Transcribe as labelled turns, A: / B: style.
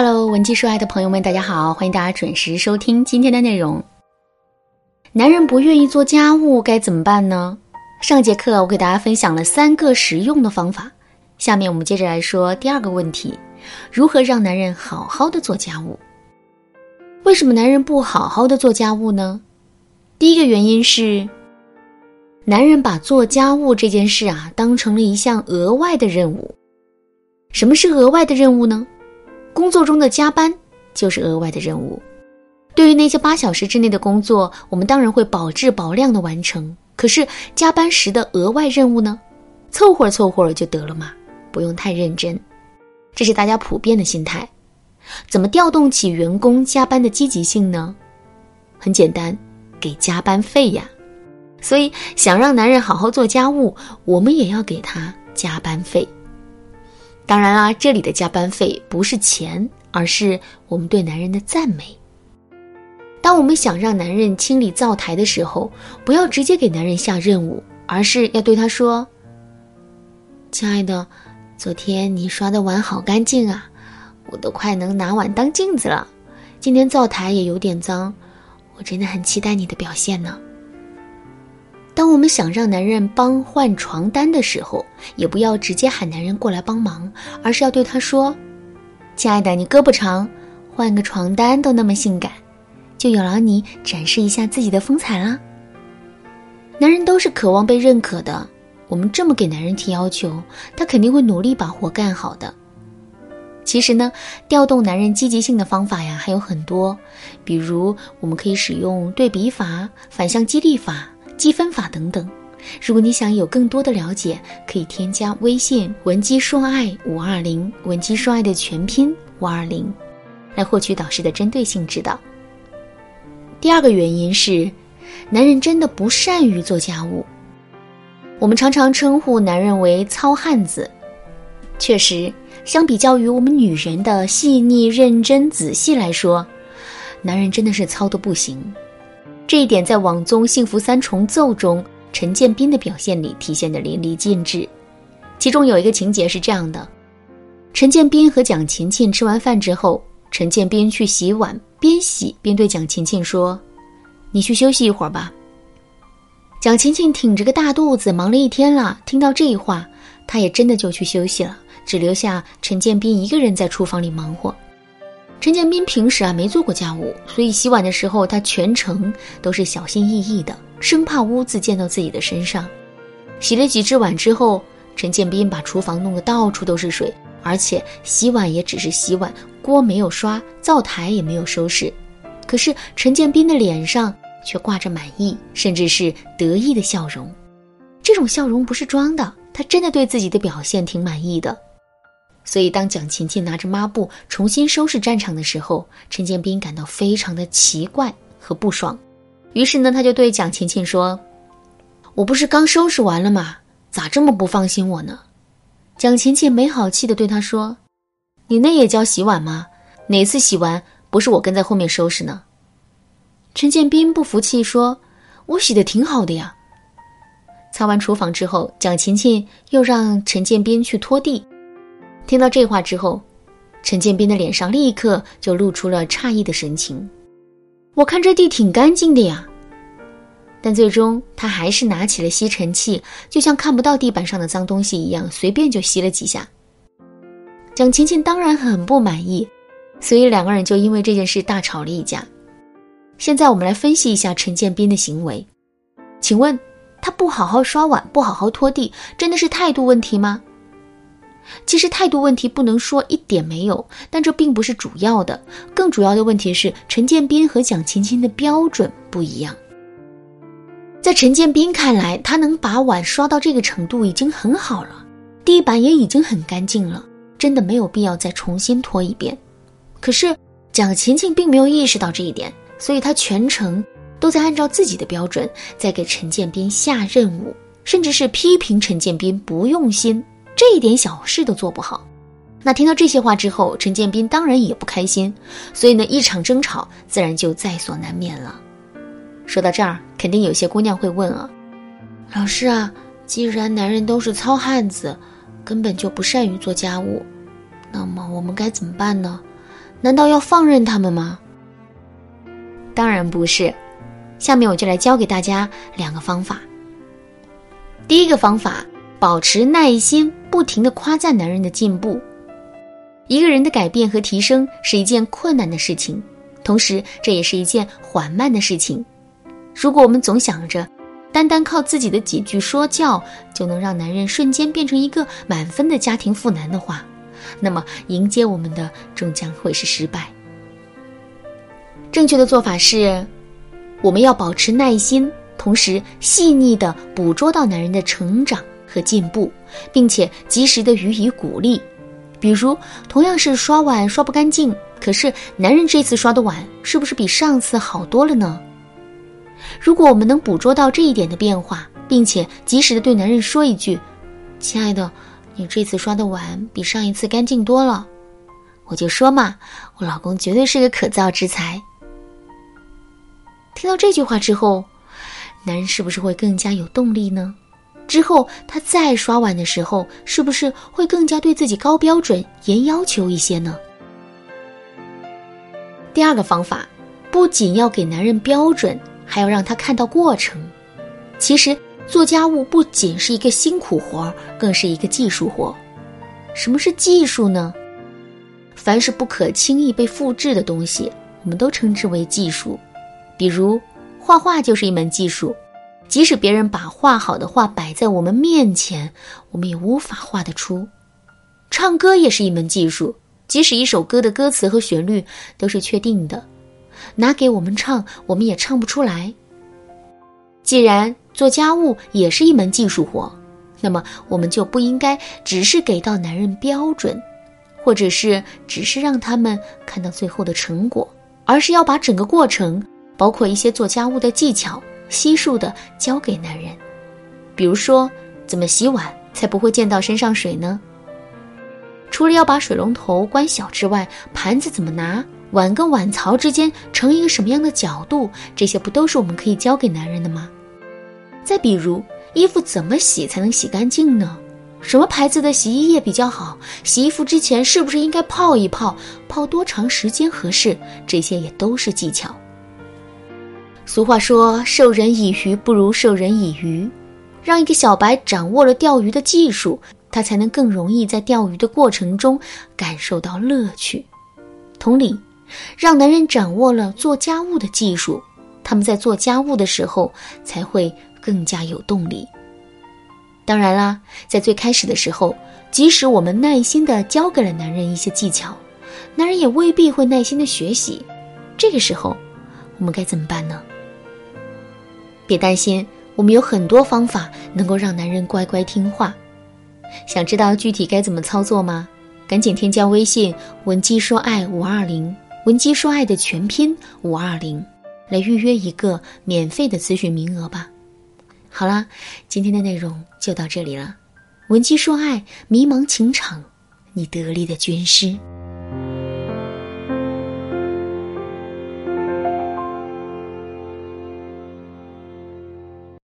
A: Hello，文姬说爱的朋友们，大家好，欢迎大家准时收听今天的内容。男人不愿意做家务该怎么办呢？上节课我给大家分享了三个实用的方法，下面我们接着来说第二个问题：如何让男人好好的做家务？为什么男人不好好的做家务呢？第一个原因是，男人把做家务这件事啊当成了一项额外的任务。什么是额外的任务呢？工作中的加班就是额外的任务。对于那些八小时之内的工作，我们当然会保质保量的完成。可是加班时的额外任务呢？凑合凑合就得了嘛，不用太认真。这是大家普遍的心态。怎么调动起员工加班的积极性呢？很简单，给加班费呀。所以想让男人好好做家务，我们也要给他加班费。当然啦，这里的加班费不是钱，而是我们对男人的赞美。当我们想让男人清理灶台的时候，不要直接给男人下任务，而是要对他说：“亲爱的，昨天你刷的碗好干净啊，我都快能拿碗当镜子了。今天灶台也有点脏，我真的很期待你的表现呢。”当我们想让男人帮换床单的时候，也不要直接喊男人过来帮忙，而是要对他说：“亲爱的，你胳膊长，换个床单都那么性感，就有劳你展示一下自己的风采啦。”男人都是渴望被认可的，我们这么给男人提要求，他肯定会努力把活干好的。其实呢，调动男人积极性的方法呀还有很多，比如我们可以使用对比法、反向激励法。积分法等等，如果你想有更多的了解，可以添加微信文姬说爱五二零，文姬说爱的全拼五二零，来获取导师的针对性指导。第二个原因是，男人真的不善于做家务。我们常常称呼男人为糙汉子，确实，相比较于我们女人的细腻、认真、仔细来说，男人真的是糙的不行。这一点在网综《幸福三重奏》中，陈建斌的表现里体现的淋漓尽致。其中有一个情节是这样的：陈建斌和蒋勤勤吃完饭之后，陈建斌去洗碗，边洗边对蒋勤勤说：“你去休息一会儿吧。”蒋勤勤挺着个大肚子，忙了一天了，听到这话，他也真的就去休息了，只留下陈建斌一个人在厨房里忙活。陈建斌平时啊没做过家务，所以洗碗的时候他全程都是小心翼翼的，生怕污渍溅到自己的身上。洗了几只碗之后，陈建斌把厨房弄得到处都是水，而且洗碗也只是洗碗，锅没有刷，灶台也没有收拾。可是陈建斌的脸上却挂着满意，甚至是得意的笑容。这种笑容不是装的，他真的对自己的表现挺满意的。所以，当蒋勤勤拿着抹布重新收拾战场的时候，陈建斌感到非常的奇怪和不爽。于是呢，他就对蒋勤勤说：“我不是刚收拾完了吗？咋这么不放心我呢？”蒋勤勤没好气的对他说：“你那也叫洗碗吗？哪次洗完不是我跟在后面收拾呢？”陈建斌不服气说：“我洗的挺好的呀。”擦完厨房之后，蒋勤勤又让陈建斌去拖地。听到这话之后，陈建斌的脸上立刻就露出了诧异的神情。我看这地挺干净的呀，但最终他还是拿起了吸尘器，就像看不到地板上的脏东西一样，随便就吸了几下。蒋勤勤当然很不满意，所以两个人就因为这件事大吵了一架。现在我们来分析一下陈建斌的行为，请问他不好好刷碗，不好好拖地，真的是态度问题吗？其实态度问题不能说一点没有，但这并不是主要的。更主要的问题是陈建斌和蒋勤勤的标准不一样。在陈建斌看来，他能把碗刷到这个程度已经很好了，地板也已经很干净了，真的没有必要再重新拖一遍。可是蒋勤勤并没有意识到这一点，所以他全程都在按照自己的标准在给陈建斌下任务，甚至是批评陈建斌不用心。这一点小事都做不好，那听到这些话之后，陈建斌当然也不开心，所以呢，一场争吵自然就在所难免了。说到这儿，肯定有些姑娘会问啊，老师啊，既然男人都是糙汉子，根本就不善于做家务，那么我们该怎么办呢？难道要放任他们吗？当然不是。下面我就来教给大家两个方法。第一个方法，保持耐心，不停的夸赞男人的进步。一个人的改变和提升是一件困难的事情，同时这也是一件缓慢的事情。如果我们总想着单单靠自己的几句说教就能让男人瞬间变成一个满分的家庭妇男的话，那么迎接我们的终将会是失败。正确的做法是。我们要保持耐心，同时细腻的捕捉到男人的成长和进步，并且及时的予以鼓励。比如，同样是刷碗刷不干净，可是男人这次刷的碗是不是比上次好多了呢？如果我们能捕捉到这一点的变化，并且及时的对男人说一句：“亲爱的，你这次刷的碗比上一次干净多了。”我就说嘛，我老公绝对是个可造之才。听到这句话之后，男人是不是会更加有动力呢？之后他再刷碗的时候，是不是会更加对自己高标准、严要求一些呢？第二个方法，不仅要给男人标准，还要让他看到过程。其实做家务不仅是一个辛苦活，更是一个技术活。什么是技术呢？凡是不可轻易被复制的东西，我们都称之为技术。比如，画画就是一门技术，即使别人把画好的画摆在我们面前，我们也无法画得出。唱歌也是一门技术，即使一首歌的歌词和旋律都是确定的，拿给我们唱，我们也唱不出来。既然做家务也是一门技术活，那么我们就不应该只是给到男人标准，或者是只是让他们看到最后的成果，而是要把整个过程。包括一些做家务的技巧，悉数的教给男人。比如说，怎么洗碗才不会溅到身上水呢？除了要把水龙头关小之外，盘子怎么拿？碗跟碗槽之间成一个什么样的角度？这些不都是我们可以教给男人的吗？再比如，衣服怎么洗才能洗干净呢？什么牌子的洗衣液比较好？洗衣服之前是不是应该泡一泡？泡多长时间合适？这些也都是技巧。俗话说：“授人以鱼，不如授人以渔。”让一个小白掌握了钓鱼的技术，他才能更容易在钓鱼的过程中感受到乐趣。同理，让男人掌握了做家务的技术，他们在做家务的时候才会更加有动力。当然啦，在最开始的时候，即使我们耐心的教给了男人一些技巧，男人也未必会耐心的学习。这个时候，我们该怎么办呢？别担心，我们有很多方法能够让男人乖乖听话。想知道具体该怎么操作吗？赶紧添加微信“文姬说爱五二零”，文姬说爱的全拼五二零，来预约一个免费的咨询名额吧。好啦，今天的内容就到这里了。文姬说爱，迷茫情场，你得力的军师。